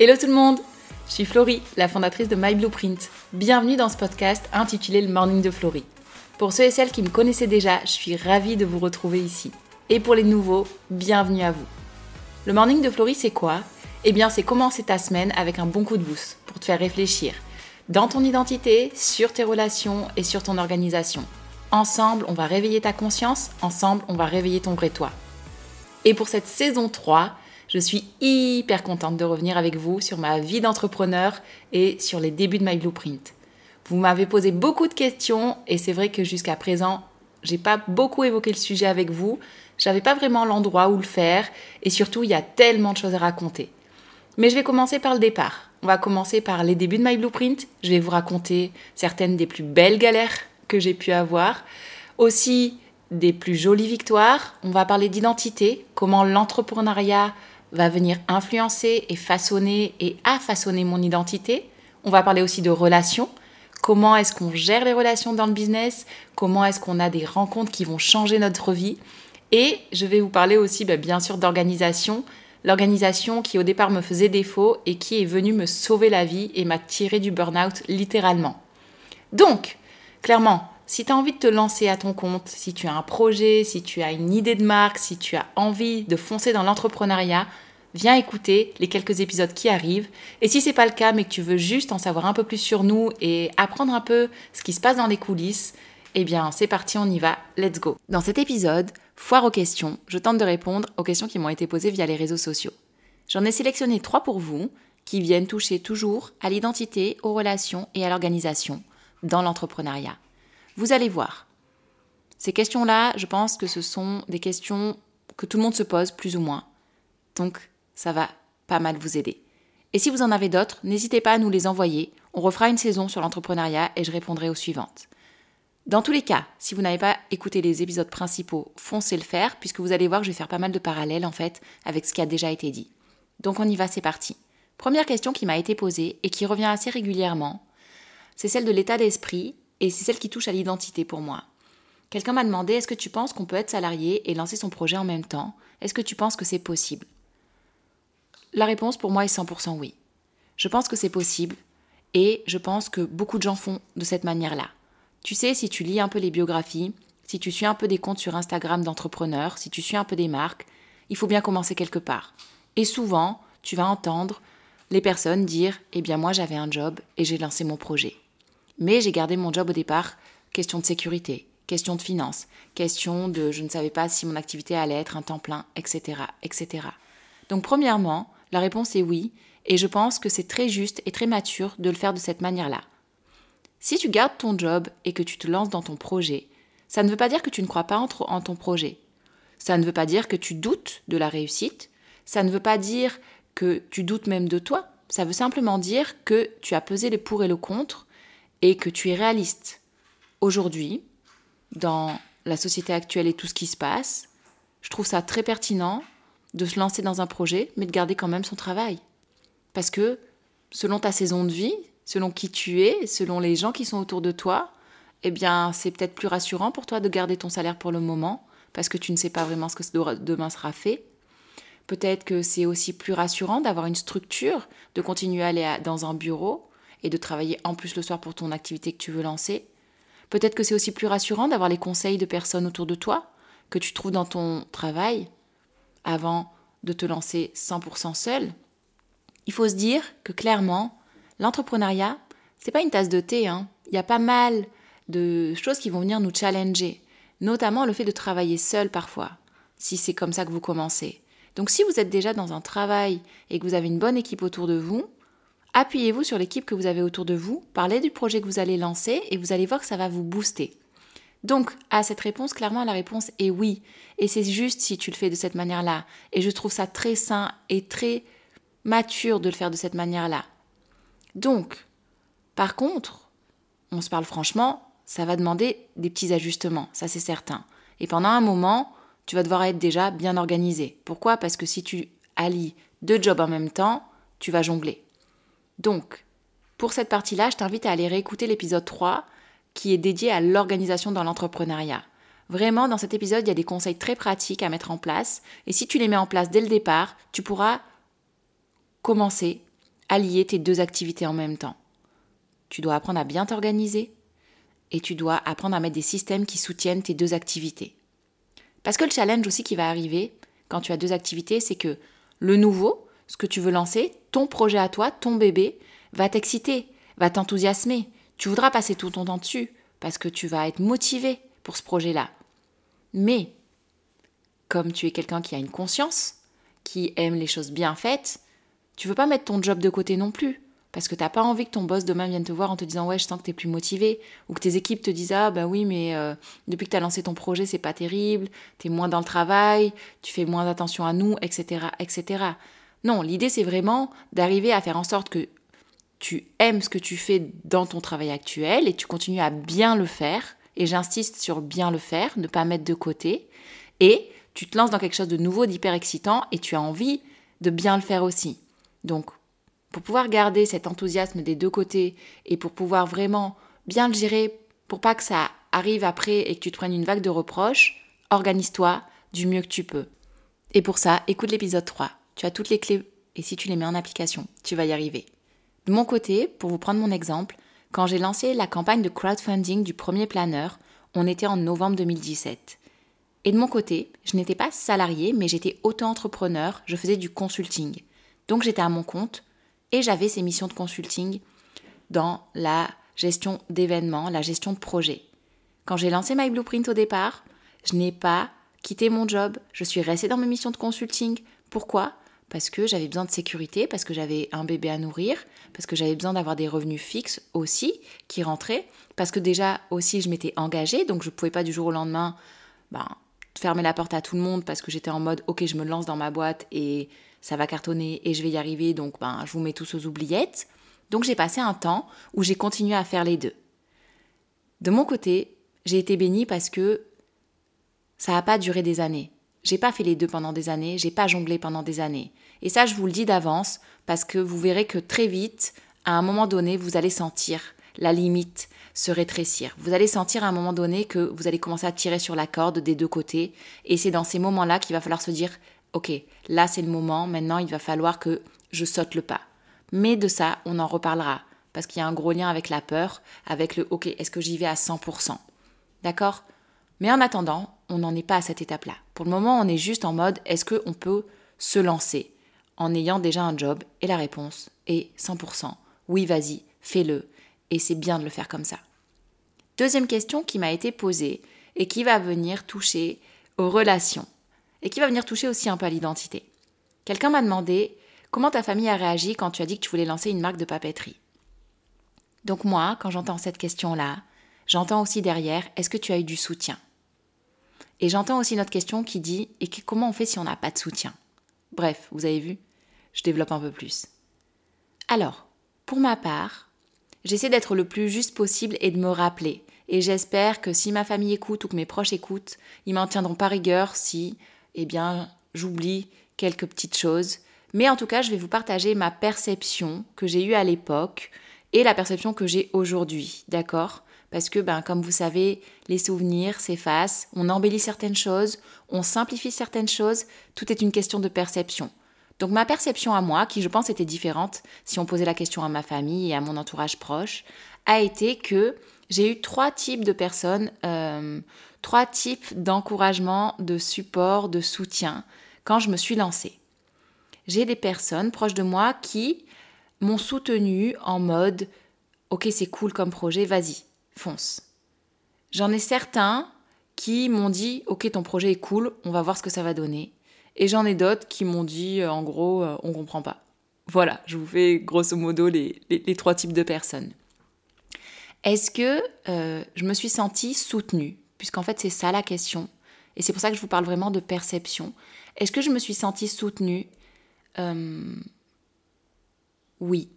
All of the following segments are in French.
Hello tout le monde Je suis Florie, la fondatrice de My Blueprint. Bienvenue dans ce podcast intitulé Le Morning de Florie. Pour ceux et celles qui me connaissaient déjà, je suis ravie de vous retrouver ici. Et pour les nouveaux, bienvenue à vous. Le Morning de Florie, c'est quoi? Eh bien, c'est commencer ta semaine avec un bon coup de boost pour te faire réfléchir dans ton identité, sur tes relations et sur ton organisation. Ensemble, on va réveiller ta conscience, ensemble, on va réveiller ton vrai toi. Et pour cette saison 3, je suis hyper contente de revenir avec vous sur ma vie d'entrepreneur et sur les débuts de My Blueprint. Vous m'avez posé beaucoup de questions et c'est vrai que jusqu'à présent, j'ai pas beaucoup évoqué le sujet avec vous. J'avais pas vraiment l'endroit où le faire et surtout, il y a tellement de choses à raconter. Mais je vais commencer par le départ. On va commencer par les débuts de My Blueprint. Je vais vous raconter certaines des plus belles galères que j'ai pu avoir. Aussi des plus jolies victoires. On va parler d'identité, comment l'entrepreneuriat va venir influencer et façonner et a façonné mon identité. On va parler aussi de relations. Comment est-ce qu'on gère les relations dans le business? Comment est-ce qu'on a des rencontres qui vont changer notre vie? Et je vais vous parler aussi bah, bien sûr d'organisation. L'organisation qui au départ me faisait défaut et qui est venue me sauver la vie et m'a tiré du burn-out littéralement. Donc, clairement, si tu as envie de te lancer à ton compte, si tu as un projet, si tu as une idée de marque, si tu as envie de foncer dans l'entrepreneuriat, viens écouter les quelques épisodes qui arrivent. Et si c'est pas le cas, mais que tu veux juste en savoir un peu plus sur nous et apprendre un peu ce qui se passe dans les coulisses, eh bien c'est parti, on y va, let's go. Dans cet épisode, foire aux questions, je tente de répondre aux questions qui m'ont été posées via les réseaux sociaux. J'en ai sélectionné trois pour vous, qui viennent toucher toujours à l'identité, aux relations et à l'organisation dans l'entrepreneuriat. Vous allez voir. Ces questions-là, je pense que ce sont des questions que tout le monde se pose plus ou moins. Donc, ça va pas mal vous aider. Et si vous en avez d'autres, n'hésitez pas à nous les envoyer. On refera une saison sur l'entrepreneuriat et je répondrai aux suivantes. Dans tous les cas, si vous n'avez pas écouté les épisodes principaux, foncez le faire, puisque vous allez voir que je vais faire pas mal de parallèles en fait avec ce qui a déjà été dit. Donc on y va, c'est parti. Première question qui m'a été posée et qui revient assez régulièrement, c'est celle de l'état d'esprit et c'est celle qui touche à l'identité pour moi. Quelqu'un m'a demandé est-ce que tu penses qu'on peut être salarié et lancer son projet en même temps? Est-ce que tu penses que c'est possible? La réponse pour moi est 100% oui. Je pense que c'est possible et je pense que beaucoup de gens font de cette manière-là. Tu sais, si tu lis un peu les biographies, si tu suis un peu des comptes sur Instagram d'entrepreneurs, si tu suis un peu des marques, il faut bien commencer quelque part. Et souvent, tu vas entendre les personnes dire Eh bien, moi j'avais un job et j'ai lancé mon projet. Mais j'ai gardé mon job au départ, question de sécurité, question de finances, question de je ne savais pas si mon activité allait être un temps plein, etc. etc. Donc premièrement, la réponse est oui, et je pense que c'est très juste et très mature de le faire de cette manière-là. Si tu gardes ton job et que tu te lances dans ton projet, ça ne veut pas dire que tu ne crois pas en ton projet. Ça ne veut pas dire que tu doutes de la réussite. Ça ne veut pas dire que tu doutes même de toi. Ça veut simplement dire que tu as pesé le pour et le contre et que tu es réaliste aujourd'hui, dans la société actuelle et tout ce qui se passe, je trouve ça très pertinent de se lancer dans un projet, mais de garder quand même son travail. Parce que selon ta saison de vie, selon qui tu es, selon les gens qui sont autour de toi, eh bien, c'est peut-être plus rassurant pour toi de garder ton salaire pour le moment, parce que tu ne sais pas vraiment ce que demain sera fait. Peut-être que c'est aussi plus rassurant d'avoir une structure, de continuer à aller dans un bureau, et de travailler en plus le soir pour ton activité que tu veux lancer. Peut-être que c'est aussi plus rassurant d'avoir les conseils de personnes autour de toi que tu trouves dans ton travail avant de te lancer 100% seul. Il faut se dire que clairement, l'entrepreneuriat, c'est pas une tasse de thé. Hein. Il y a pas mal de choses qui vont venir nous challenger, notamment le fait de travailler seul parfois, si c'est comme ça que vous commencez. Donc si vous êtes déjà dans un travail et que vous avez une bonne équipe autour de vous, Appuyez-vous sur l'équipe que vous avez autour de vous, parlez du projet que vous allez lancer et vous allez voir que ça va vous booster. Donc, à cette réponse, clairement, la réponse est oui. Et c'est juste si tu le fais de cette manière-là. Et je trouve ça très sain et très mature de le faire de cette manière-là. Donc, par contre, on se parle franchement, ça va demander des petits ajustements, ça c'est certain. Et pendant un moment, tu vas devoir être déjà bien organisé. Pourquoi? Parce que si tu allies deux jobs en même temps, tu vas jongler. Donc, pour cette partie-là, je t'invite à aller réécouter l'épisode 3 qui est dédié à l'organisation dans l'entrepreneuriat. Vraiment, dans cet épisode, il y a des conseils très pratiques à mettre en place et si tu les mets en place dès le départ, tu pourras commencer allier tes deux activités en même temps. Tu dois apprendre à bien t'organiser et tu dois apprendre à mettre des systèmes qui soutiennent tes deux activités. Parce que le challenge aussi qui va arriver quand tu as deux activités, c'est que le nouveau, ce que tu veux lancer, ton projet à toi, ton bébé, va t'exciter, va t'enthousiasmer. Tu voudras passer tout ton temps dessus parce que tu vas être motivé pour ce projet-là. Mais, comme tu es quelqu'un qui a une conscience, qui aime les choses bien faites, tu veux pas mettre ton job de côté non plus. Parce que t'as pas envie que ton boss demain vienne te voir en te disant ouais je sens que t'es plus motivé ou que tes équipes te disent ah bah oui mais euh, depuis que t'as lancé ton projet c'est pas terrible, t'es moins dans le travail, tu fais moins attention à nous, etc. etc. Non, l'idée c'est vraiment d'arriver à faire en sorte que tu aimes ce que tu fais dans ton travail actuel et tu continues à bien le faire. Et j'insiste sur bien le faire, ne pas mettre de côté. Et tu te lances dans quelque chose de nouveau, d'hyper excitant et tu as envie de bien le faire aussi. Donc, pour pouvoir garder cet enthousiasme des deux côtés et pour pouvoir vraiment bien le gérer, pour pas que ça arrive après et que tu te prennes une vague de reproches, organise-toi du mieux que tu peux. Et pour ça, écoute l'épisode 3. Tu as toutes les clés et si tu les mets en application, tu vas y arriver. De mon côté, pour vous prendre mon exemple, quand j'ai lancé la campagne de crowdfunding du premier planeur, on était en novembre 2017. Et de mon côté, je n'étais pas salarié, mais j'étais auto-entrepreneur, je faisais du consulting. Donc j'étais à mon compte et j'avais ces missions de consulting dans la gestion d'événements, la gestion de projets. Quand j'ai lancé My Blueprint au départ, je n'ai pas quitté mon job, je suis restée dans mes missions de consulting. Pourquoi? Parce que j'avais besoin de sécurité, parce que j'avais un bébé à nourrir, parce que j'avais besoin d'avoir des revenus fixes aussi qui rentraient, parce que déjà aussi je m'étais engagée, donc je ne pouvais pas du jour au lendemain ben, fermer la porte à tout le monde parce que j'étais en mode ok je me lance dans ma boîte et ça va cartonner et je vais y arriver, donc ben, je vous mets tous aux oubliettes. Donc j'ai passé un temps où j'ai continué à faire les deux. De mon côté, j'ai été bénie parce que ça n'a pas duré des années. J'ai pas fait les deux pendant des années, j'ai pas jonglé pendant des années. Et ça, je vous le dis d'avance parce que vous verrez que très vite, à un moment donné, vous allez sentir la limite se rétrécir. Vous allez sentir à un moment donné que vous allez commencer à tirer sur la corde des deux côtés. Et c'est dans ces moments-là qu'il va falloir se dire ok, là c'est le moment, maintenant il va falloir que je saute le pas. Mais de ça, on en reparlera, parce qu'il y a un gros lien avec la peur, avec le ok, est-ce que j'y vais à 100% D'accord? Mais en attendant, on n'en est pas à cette étape-là. Pour le moment, on est juste en mode est-ce qu'on peut se lancer en ayant déjà un job Et la réponse est 100%. Oui, vas-y, fais-le. Et c'est bien de le faire comme ça. Deuxième question qui m'a été posée et qui va venir toucher aux relations et qui va venir toucher aussi un peu à l'identité. Quelqu'un m'a demandé comment ta famille a réagi quand tu as dit que tu voulais lancer une marque de papeterie? Donc moi, quand j'entends cette question-là, j'entends aussi derrière, est-ce que tu as eu du soutien? Et j'entends aussi notre question qui dit, et comment on fait si on n'a pas de soutien? Bref, vous avez vu, je développe un peu plus. Alors, pour ma part, j'essaie d'être le plus juste possible et de me rappeler. Et j'espère que si ma famille écoute ou que mes proches écoutent, ils m'en tiendront pas rigueur si eh bien, j'oublie quelques petites choses. Mais en tout cas, je vais vous partager ma perception que j'ai eue à l'époque et la perception que j'ai aujourd'hui, d'accord? Parce que, ben, comme vous savez, les souvenirs s'effacent, on embellit certaines choses, on simplifie certaines choses, tout est une question de perception. Donc ma perception à moi, qui je pense était différente si on posait la question à ma famille et à mon entourage proche, a été que j'ai eu trois types de personnes, euh, trois types d'encouragement, de support, de soutien quand je me suis lancée. J'ai des personnes proches de moi qui m'ont soutenue en mode Ok, c'est cool comme projet, vas-y, J'en ai certains qui m'ont dit Ok, ton projet est cool, on va voir ce que ça va donner. Et j'en ai d'autres qui m'ont dit En gros, euh, on comprend pas. Voilà, je vous fais grosso modo les, trois types de personnes. Est-ce que euh, je me suis sentie soutenue? Puisqu'en fait c'est ça la question. Et c'est pour ça que je vous parle vraiment de perception. Est-ce que je me suis sentie soutenue? Euh, Oui.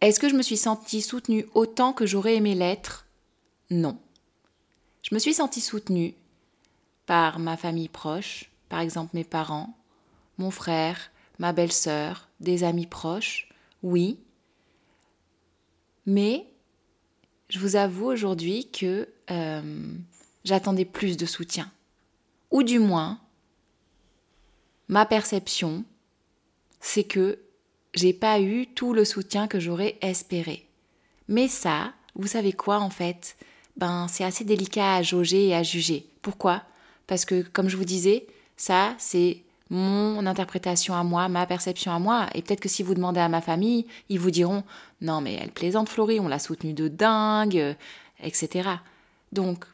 Est-ce que je me suis sentie soutenue autant que j'aurais aimé l'être? Non. Je me suis sentie soutenue par ma famille proche, par exemple mes parents, mon frère, ma belle-sœur, des amis proches, oui. Mais je vous avoue aujourd'hui que euh, j'attendais plus de soutien. Ou du moins, ma perception, c'est que j'ai pas eu tout le soutien que j'aurais espéré. Mais ça, vous savez quoi en fait? Ben, c'est assez délicat à jauger et à juger. Pourquoi? Parce que, comme je vous disais, ça, c'est mon interprétation à moi, ma perception à moi. Et peut-être que si vous demandez à ma famille, ils vous diront Non, mais elle plaisante, Florie, on l'a soutenue de dingue, etc. Donc,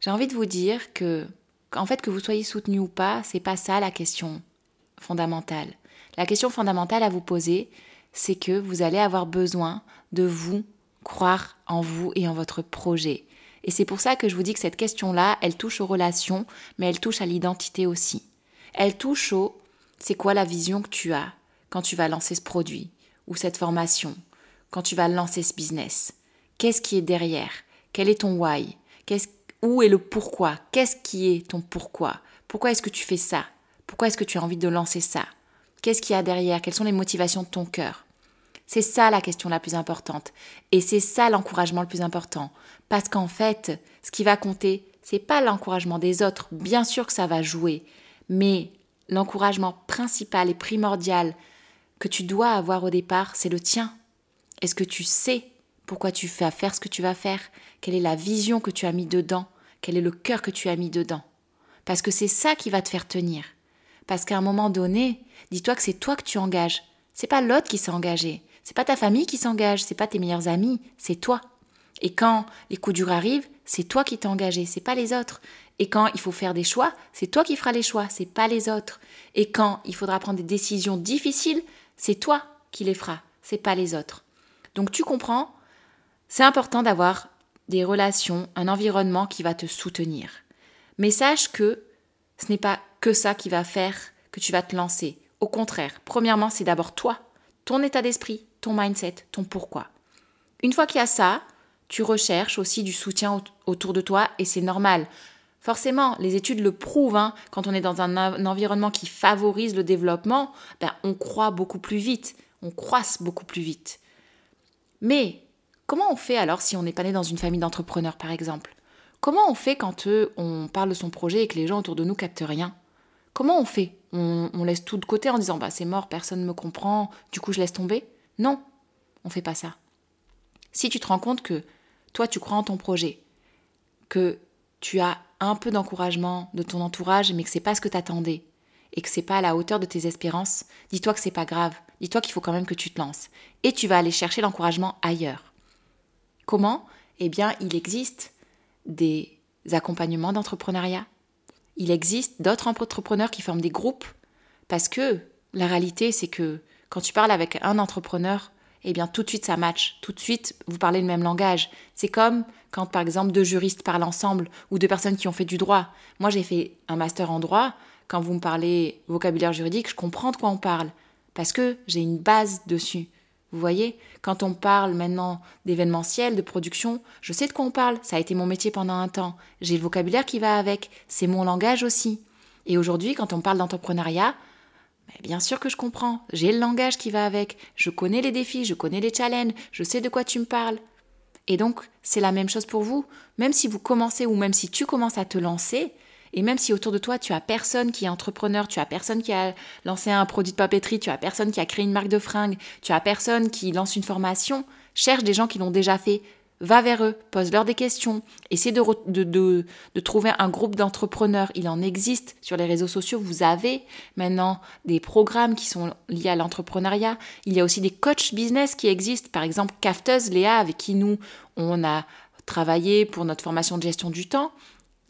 j'ai envie de vous dire que, en fait, que vous soyez soutenu ou pas, c'est pas ça la question fondamentale. La question fondamentale à vous poser, c'est que vous allez avoir besoin de vous croire en vous et en votre projet. Et c'est pour ça que je vous dis que cette question-là, elle touche aux relations, mais elle touche à l'identité aussi. Elle touche au c'est quoi la vision que tu as quand tu vas lancer ce produit ou cette formation, quand tu vas lancer ce business? Qu'est-ce qui est derrière? Quel est ton why? Où est le pourquoi? Qu'est-ce qui est ton pourquoi? Pourquoi est-ce que tu fais ça? Pourquoi est-ce que tu as envie de lancer ça? Qu'est-ce qu'il y a derrière? Quelles sont les motivations de ton cœur? C'est ça la question la plus importante. Et c'est ça l'encouragement le plus important. Parce qu'en fait, ce qui va compter, c'est pas l'encouragement des autres. Bien sûr que ça va jouer. Mais l'encouragement principal et primordial que tu dois avoir au départ, c'est le tien. Est-ce que tu sais pourquoi tu vas faire ce que tu vas faire? Quelle est la vision que tu as mis dedans? Quel est le cœur que tu as mis dedans? Parce que c'est ça qui va te faire tenir. Parce qu'à un moment donné, dis-toi que c'est toi que tu engages. C'est pas l'autre qui s'est engagé. C'est pas ta famille qui s'engage. C'est pas tes meilleurs amis. C'est toi. Et quand les coups durs arrivent, c'est toi qui t'es engagé. C'est pas les autres. Et quand il faut faire des choix, c'est toi qui feras les choix, c'est pas les autres. Et quand il faudra prendre des décisions difficiles, c'est toi qui les feras, c'est pas les autres. Donc tu comprends, c'est important d'avoir des relations, un environnement qui va te soutenir. Mais sache que ce n'est pas que ça qui va faire que tu vas te lancer. Au contraire, premièrement, c'est d'abord toi, ton état d'esprit, ton mindset, ton pourquoi. Une fois qu'il y a ça, tu recherches aussi du soutien autour de toi et c'est normal. Forcément, les études le prouvent, hein. quand on est dans un, environnement qui favorise le développement, ben, on croit beaucoup plus vite, on croisse beaucoup plus vite. Mais comment on fait alors si on n'est pas né dans une famille d'entrepreneurs, par exemple? Comment on fait quand euh, on parle de son projet et que les gens autour de nous captent rien? Comment on fait? On, laisse tout de côté en disant bah c'est mort, personne ne me comprend, du coup je laisse tomber? Non, on fait pas ça. Si tu te rends compte que toi tu crois en ton projet, que tu as un peu d'encouragement de ton entourage, mais que c'est pas ce que t'attendais et que c'est pas à la hauteur de tes espérances, dis-toi que c'est pas grave. Dis-toi qu'il faut quand même que tu te lances et tu vas aller chercher l'encouragement ailleurs. Comment? Eh bien, il existe des accompagnements d'entrepreneuriat. Il existe d'autres entrepreneurs qui forment des groupes parce que la réalité, c'est que quand tu parles avec un entrepreneur, eh bien tout de suite ça match, tout de suite vous parlez le même langage. C'est comme quand par exemple deux juristes parlent ensemble ou deux personnes qui ont fait du droit. Moi j'ai fait un master en droit, quand vous me parlez vocabulaire juridique, je comprends de quoi on parle parce que j'ai une base dessus. Vous voyez, quand on parle maintenant d'événementiel, de production, je sais de quoi on parle, ça a été mon métier pendant un temps, j'ai le vocabulaire qui va avec, c'est mon langage aussi. Et aujourd'hui, quand on parle d'entrepreneuriat, bien sûr que je comprends. J'ai le langage qui va avec. Je connais les défis, je connais les challenges, je sais de quoi tu me parles. Et donc, c'est la même chose pour vous. Même si vous commencez ou même si tu commences à te lancer, et même si autour de toi, tu as personne qui est entrepreneur, tu as personne qui a lancé un produit de papeterie, tu as personne qui a créé une marque de fringues, tu as personne qui lance une formation, cherche des gens qui l'ont déjà fait va vers eux, pose-leur des questions, essaie de, de, trouver un groupe d'entrepreneurs. Il en existe sur les réseaux sociaux. Vous avez maintenant des programmes qui sont liés à l'entrepreneuriat. Il y a aussi des coachs business qui existent. Par exemple, Cafteuse, Léa, avec qui nous, on a travaillé pour notre formation de gestion du temps.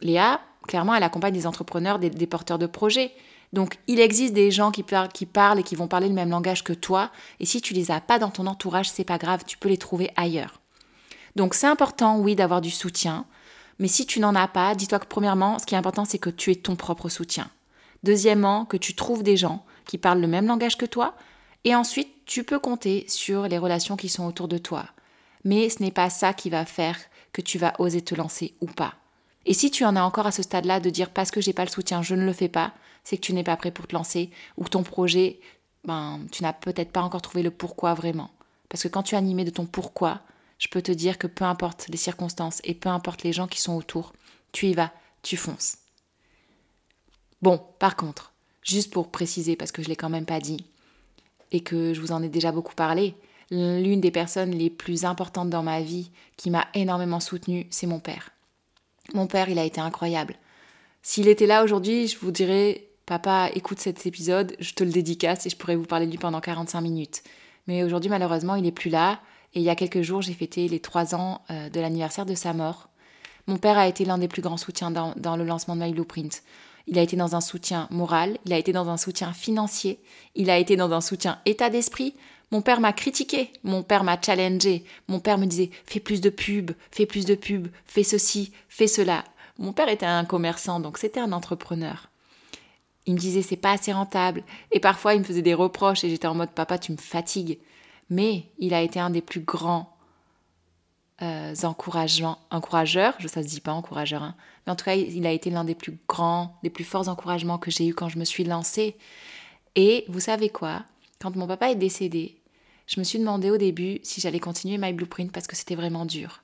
Léa, clairement, elle accompagne des entrepreneurs, des, porteurs de projets. Donc, il existe des gens qui, parlent et qui vont parler le même langage que toi. Et si tu les as pas dans ton entourage, c'est pas grave, tu peux les trouver ailleurs. Donc c'est important, oui, d'avoir du soutien. Mais si tu n'en as pas, dis-toi que premièrement, ce qui est important, c'est que tu aies ton propre soutien. Deuxièmement, que tu trouves des gens qui parlent le même langage que toi. Et ensuite, tu peux compter sur les relations qui sont autour de toi. Mais ce n'est pas ça qui va faire que tu vas oser te lancer ou pas. Et si tu en as encore à ce stade-là de dire parce que j'ai pas le soutien, je ne le fais pas, c'est que tu n'es pas prêt pour te lancer ou que ton projet, ben, tu n'as peut-être pas encore trouvé le pourquoi vraiment. Parce que quand tu es animé de ton pourquoi, je peux te dire que peu importe les circonstances et peu importe les gens qui sont autour, tu y vas, tu fonces. Bon, par contre, juste pour préciser, parce que je ne l'ai quand même pas dit, et que je vous en ai déjà beaucoup parlé, l'une des personnes les plus importantes dans ma vie qui m'a énormément soutenue, c'est mon père. Mon père, il a été incroyable. S'il était là aujourd'hui, je vous dirais, papa, écoute cet épisode, je te le dédicace et je pourrais vous parler de lui pendant 45 minutes. Mais aujourd'hui, malheureusement, il n'est plus là. Et il y a quelques jours, j'ai fêté les trois ans euh, de l'anniversaire de sa mort. Mon père a été l'un des plus grands soutiens dans, dans, le lancement de My Blueprint. Il a été dans un soutien moral, il a été dans un soutien financier, il a été dans un soutien état d'esprit. Mon père m'a critiqué, mon père m'a challengé, mon père me disait fais plus de pub, fais plus de pub, fais ceci, fais cela. Mon père était un commerçant, donc c'était un entrepreneur. Il me disait c'est pas assez rentable, et parfois il me faisait des reproches et j'étais en mode papa tu me fatigues. Mais il a été un des plus grands euh, encourageurs, je, ça se dit pas encourageur, hein. mais en tout cas, il a été l'un des plus grands, des plus forts encouragements que j'ai eu quand je me suis lancée. Et vous savez quoi? Quand mon papa est décédé, je me suis demandé au début si j'allais continuer My Blueprint parce que c'était vraiment dur.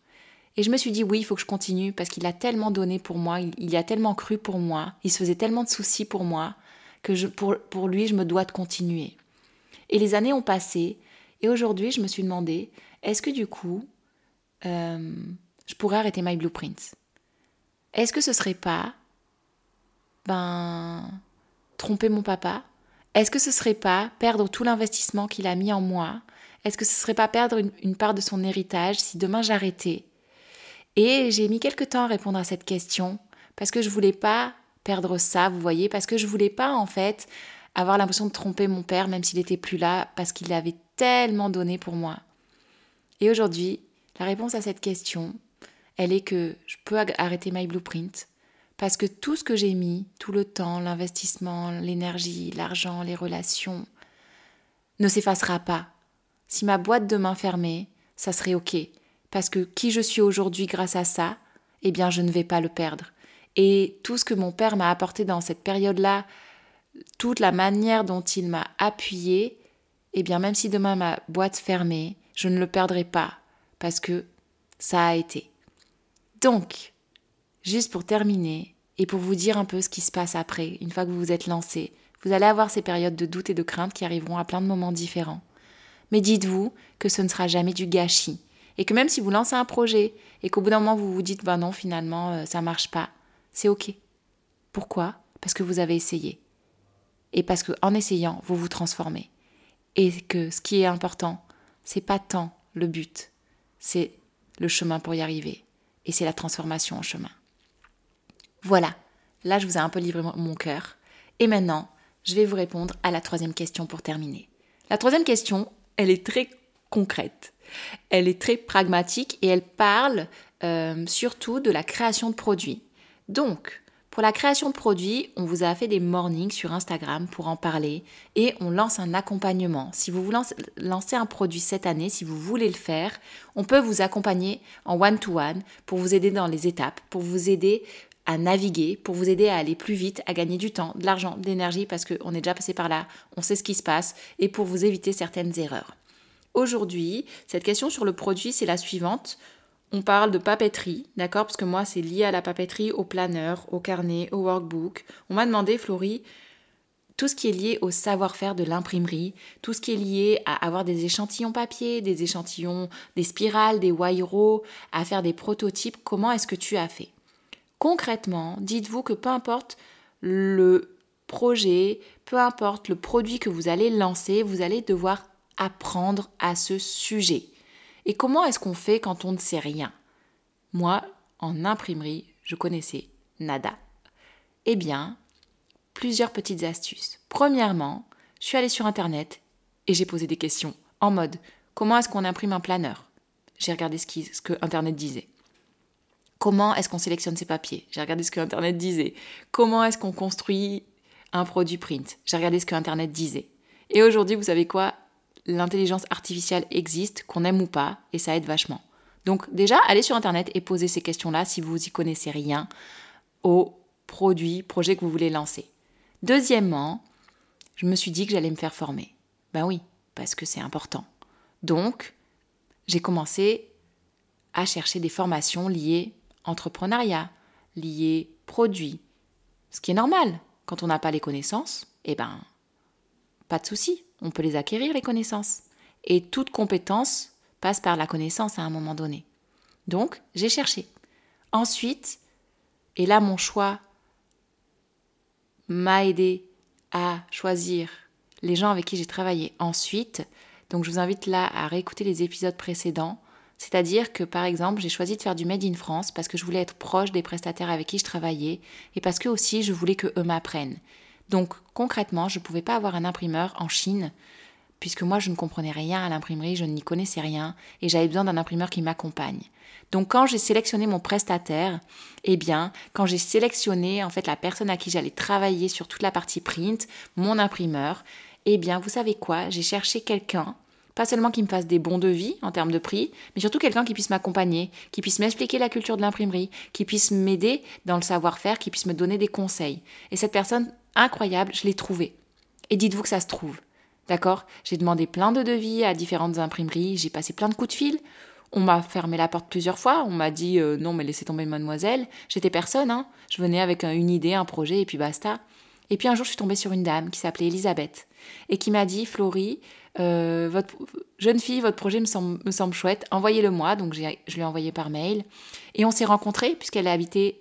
Et je me suis dit oui, il faut que je continue parce qu'il a tellement donné pour moi, il, il, a tellement cru pour moi, il se faisait tellement de soucis pour moi que pour lui, je me dois de continuer. Et les années ont passé et aujourd'hui, je me suis demandé, est-ce que du coup, euh, je pourrais arrêter My Blueprint? Est-ce que ce serait pas, ben, tromper mon papa Est-ce que ce serait pas perdre tout l'investissement qu'il a mis en moi? Est-ce que ce serait pas perdre une, part de son héritage si demain j'arrêtais? Et j'ai mis quelque temps à répondre à cette question parce que je voulais pas perdre ça, vous voyez, parce que je voulais pas en fait avoir l'impression de tromper mon père même s'il était plus là parce qu'il avait tellement donné pour moi. Et aujourd'hui, la réponse à cette question, elle est que je peux arrêter My Blueprint parce que tout ce que j'ai mis, tout le temps, l'investissement, l'énergie, l'argent, les relations, ne s'effacera pas. Si ma boîte demain fermait, ça serait OK. Parce que qui je suis aujourd'hui grâce à ça, eh bien je ne vais pas le perdre. Et tout ce que mon père m'a apporté dans cette période-là, toute la manière dont il m'a appuyé, eh bien même si demain ma boîte fermait, je ne le perdrai pas, parce que ça a été. Donc, juste pour terminer, et pour vous dire un peu ce qui se passe après, une fois que vous vous êtes lancé, vous allez avoir ces périodes de doute et de crainte qui arriveront à plein de moments différents. Mais dites-vous que ce ne sera jamais du gâchis. Et que même si vous lancez un projet et qu'au bout d'un moment vous vous dites, ben non, finalement, euh, ça marche pas, c'est ok. Pourquoi? Parce que vous avez essayé. Et parce qu'en essayant, vous vous transformez. Et que ce qui est important, c'est pas tant le but, c'est le chemin pour y arriver. Et c'est la transformation en chemin. Voilà, là je vous ai un peu livré mon cœur. Et maintenant, je vais vous répondre à la troisième question pour terminer. La troisième question, elle est très concrète, elle est très pragmatique et elle parle euh, surtout de la création de produits. Donc, pour la création de produits, on vous a fait des mornings sur Instagram pour en parler et on lance un accompagnement. Si vous voulez lancer un produit cette année, si vous voulez le faire, on peut vous accompagner en one-to-one pour vous aider dans les étapes, pour vous aider à naviguer, pour vous aider à aller plus vite, à gagner du temps, de l'argent, de l'énergie, parce qu'on est déjà passé par là, on sait ce qui se passe, et pour vous éviter certaines erreurs. Aujourd'hui, cette question sur le produit, c'est la suivante on parle de papeterie, d'accord Parce que moi, c'est lié à la papeterie, au planeur, au carnet, au workbook. On m'a demandé, Florie, tout ce qui est lié au savoir-faire de l'imprimerie, tout ce qui est lié à avoir des échantillons papier, des échantillons, des spirales, des wiro, à faire des prototypes, comment est-ce que tu as fait? Concrètement, dites-vous que peu importe le projet, peu importe le produit que vous allez lancer, vous allez devoir apprendre à ce sujet. Et comment est-ce qu'on fait quand on ne sait rien? Moi, en imprimerie, je connaissais nada. Eh bien, plusieurs petites astuces. Premièrement, je suis allée sur Internet et j'ai posé des questions en mode comment est-ce qu'on imprime un planeur? J'ai regardé ce, ce que Internet disait. Comment est-ce qu'on sélectionne ses papiers? J'ai regardé ce que Internet disait. Comment est-ce qu'on construit un produit print? J'ai regardé ce que Internet disait. Et aujourd'hui, vous savez quoi? L'intelligence artificielle existe, qu'on aime ou pas, et ça aide vachement. Donc déjà, allez sur Internet et posez ces questions-là si vous y connaissez rien au produit, projet que vous voulez lancer. Deuxièmement, je me suis dit que j'allais me faire former. Ben oui, parce que c'est important. Donc, j'ai commencé à chercher des formations liées entrepreneuriat, liées produits. Ce qui est normal. Quand on n'a pas les connaissances, eh ben, pas de souci On peut les acquérir, les connaissances. Et toute compétence passe par la connaissance à un moment donné. Donc, j'ai cherché. Ensuite, et là, mon choix m'a aidé à choisir les gens avec qui j'ai travaillé ensuite. Donc, je vous invite là à réécouter les épisodes précédents. C'est-à-dire que, par exemple, j'ai choisi de faire du Made in France parce que je voulais être proche des prestataires avec qui je travaillais et parce que aussi je voulais qu'eux m'apprennent. Donc, concrètement, je ne pouvais pas avoir un imprimeur en Chine puisque moi je ne comprenais rien à l'imprimerie, je n'y connaissais rien et j'avais besoin d'un imprimeur qui m'accompagne. Donc quand j'ai sélectionné mon prestataire, eh bien, quand j'ai sélectionné en fait la personne à qui j'allais travailler sur toute la partie print, mon imprimeur, eh bien, vous savez quoi? J'ai cherché quelqu'un pas seulement qui me fasse des bons devis en termes de prix, mais surtout quelqu'un qui puisse m'accompagner, qui puisse m'expliquer la culture de l'imprimerie, qui puisse m'aider dans le savoir-faire, qui puisse me donner des conseils. Et cette personne incroyable, je l'ai trouvée. Et dites-vous que ça se trouve. D'accord? J'ai demandé plein de devis à différentes imprimeries, j'ai passé plein de coups de fil. On m'a fermé la porte plusieurs fois, on m'a dit euh, non mais laissez tomber mademoiselle. J'étais personne, hein. Je venais avec une idée, un projet et puis basta. Et puis un jour je suis tombée sur une dame qui s'appelait Elisabeth et qui m'a dit Florie, euh, votre jeune fille, votre projet me semble, chouette, envoyez-le moi. Donc je lui ai envoyé par mail. Et on s'est rencontrés puisqu'elle habitait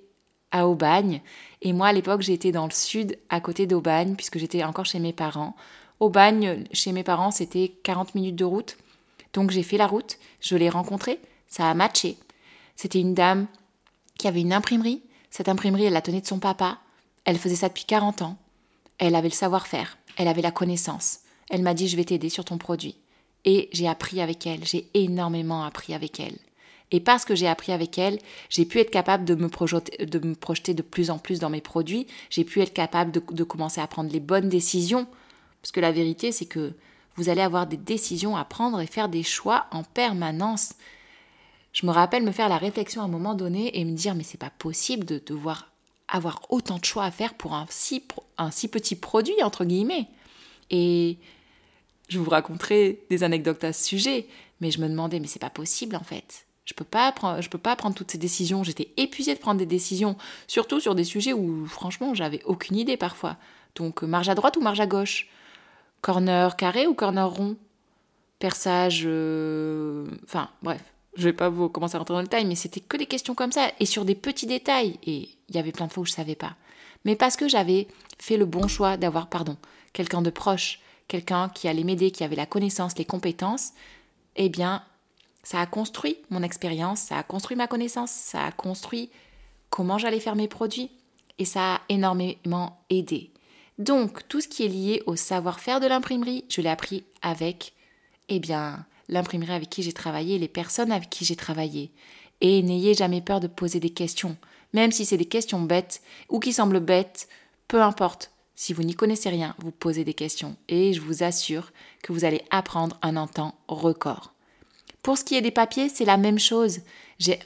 à Aubagne. Et moi à l'époque j'étais dans le sud à côté d'Aubagne puisque j'étais encore chez mes parents. Au bagne, chez mes parents, c'était 40 minutes de route. Donc j'ai fait la route, je l'ai rencontrée, ça a matché. C'était une dame qui avait une imprimerie. Cette imprimerie, elle la tenait de son papa. Elle faisait ça depuis 40 ans. Elle avait le savoir-faire, elle avait la connaissance. Elle m'a dit je vais t'aider sur ton produit. Et j'ai appris avec elle, j'ai énormément appris avec elle. Et parce que j'ai appris avec elle, j'ai pu être capable de me, projeter, de plus en plus dans mes produits, j'ai pu être capable de commencer à prendre les bonnes décisions parce que la vérité, c'est que vous allez avoir des décisions à prendre et faire des choix en permanence. Je me rappelle me faire la réflexion à un moment donné et me dire mais c'est pas possible de devoir avoir autant de choix à faire pour un si, un si petit produit entre guillemets. Et je vous raconterai des anecdotes à ce sujet, mais je me demandais mais c'est pas possible en fait. Je peux pas prendre, je peux pas prendre toutes ces décisions. J'étais épuisée de prendre des décisions, surtout sur des sujets où franchement j'avais aucune idée parfois. Donc marge à droite ou marge à gauche? Corner carré ou corner rond? Perçage. Euh, enfin, bref. Je vais pas vous commencer à rentrer dans le détail, mais c'était que des questions comme ça et sur des petits détails. Et il y avait plein de fois où je savais pas. Mais parce que j'avais fait le bon choix d'avoir, pardon, quelqu'un de proche, quelqu'un qui allait m'aider, qui avait la connaissance, les compétences, eh bien, ça a construit mon expérience, ça a construit ma connaissance, ça a construit comment j'allais faire mes produits et ça a énormément aidé. Donc, tout ce qui est lié au savoir-faire de l'imprimerie, je l'ai appris avec, eh bien, l'imprimerie avec qui j'ai travaillé, les personnes avec qui j'ai travaillé. Et n'ayez jamais peur de poser des questions, même si c'est des questions bêtes ou qui semblent bêtes, peu importe. Si vous n'y connaissez rien, vous posez des questions et je vous assure que vous allez apprendre un temps record. Pour ce qui est des papiers, c'est la même chose. J'ai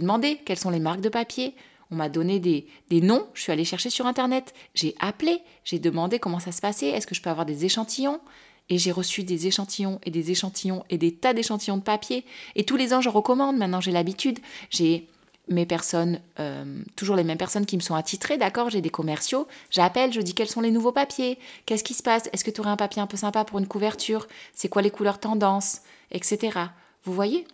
demandé quelles sont les marques de papier, on m'a donné des, noms, je suis allée chercher sur Internet, j'ai appelé, j'ai demandé comment ça se passait, est-ce que je peux avoir des échantillons? Et j'ai reçu des échantillons et des échantillons et des tas d'échantillons de papier. Et tous les ans, je recommande. Maintenant, j'ai l'habitude. J'ai mes personnes, euh, toujours les mêmes personnes qui me sont attitrées, d'accord J'ai des commerciaux. J'appelle, je dis quels sont les nouveaux papiers Qu'est-ce qui se passe Est-ce que tu aurais un papier un peu sympa pour une couverture C'est quoi les couleurs tendances Etc. Vous voyez?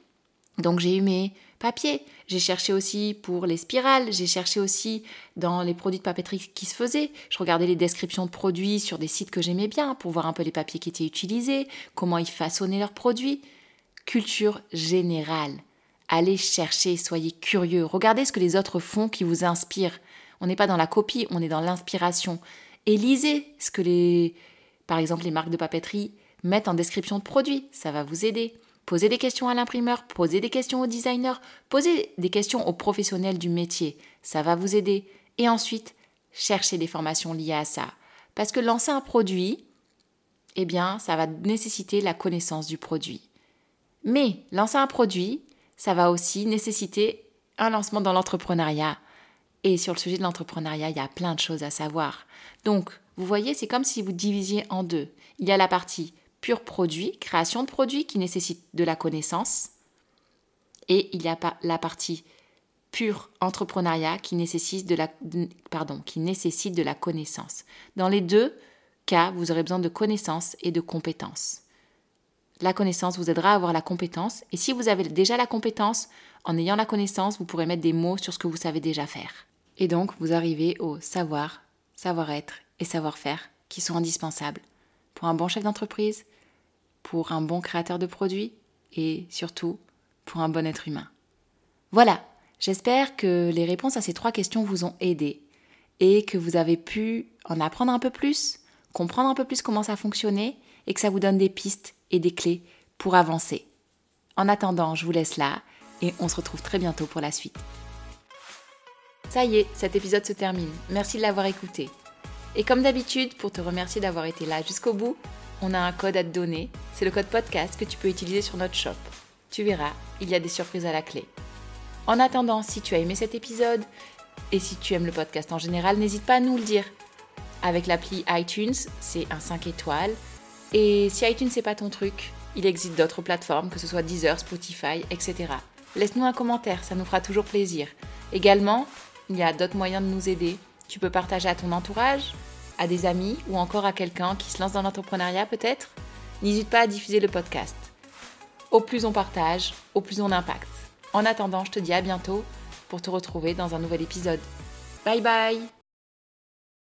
Donc, j'ai eu mes papier. J'ai cherché aussi pour les spirales, j'ai cherché aussi dans les produits de papeterie qui se faisaient. Je regardais les descriptions de produits sur des sites que j'aimais bien pour voir un peu les papiers qui étaient utilisés, comment ils façonnaient leurs produits. Culture générale. Allez chercher, soyez curieux, regardez ce que les autres font qui vous inspire. On n'est pas dans la copie, on est dans l'inspiration. Et lisez ce que les, par exemple, les marques de papeterie mettent en description de produits, ça va vous aider. Posez des questions à l'imprimeur, posez des questions au designer, posez des questions aux professionnels du métier. Ça va vous aider. Et ensuite, cherchez des formations liées à ça. Parce que lancer un produit, eh bien, ça va nécessiter la connaissance du produit. Mais lancer un produit, ça va aussi nécessiter un lancement dans l'entrepreneuriat. Et sur le sujet de l'entrepreneuriat, il y a plein de choses à savoir. Donc, vous voyez, c'est comme si vous divisiez en deux. Il y a la partie pur produit, création de produits qui nécessite de la connaissance. Et il y a la partie pure entrepreneuriat qui nécessite de la, pardon, qui nécessite de la connaissance. Dans les deux, cas, vous aurez besoin de connaissances et de compétences. La connaissance vous aidera à avoir la compétence, et si vous avez déjà la compétence, en ayant la connaissance, vous pourrez mettre des mots sur ce que vous savez déjà faire. Et donc, vous arrivez au savoir, savoir-être et savoir-faire qui sont indispensables pour un bon chef d'entreprise, pour un bon créateur de produits et surtout pour un bon être humain. Voilà, j'espère que les réponses à ces trois questions vous ont aidé et que vous avez pu en apprendre un peu plus, comprendre un peu plus comment ça fonctionnait et que ça vous donne des pistes et des clés pour avancer. En attendant, je vous laisse là et on se retrouve très bientôt pour la suite. Ça y est, cet épisode se termine. Merci de l'avoir écouté. Et comme d'habitude, pour te remercier d'avoir été là jusqu'au bout, on a un code à te donner. C'est le code podcast que tu peux utiliser sur notre shop. Tu verras, il y a des surprises à la clé. En attendant, si tu as aimé cet épisode et si tu aimes le podcast en général, n'hésite pas à nous le dire. Avec l'appli iTunes, c'est un 5 étoiles. Et si iTunes c'est pas ton truc, il existe d'autres plateformes, que ce soit Deezer, Spotify, etc. Laisse-nous un commentaire, ça nous fera toujours plaisir. Également, il y a d'autres moyens de nous aider. Tu peux partager à ton entourage, à des amis ou encore à quelqu'un qui se lance dans l'entrepreneuriat peut-être. N'hésite pas à diffuser le podcast. Au plus on partage, au plus on impacte. En attendant, je te dis à bientôt pour te retrouver dans un nouvel épisode. Bye bye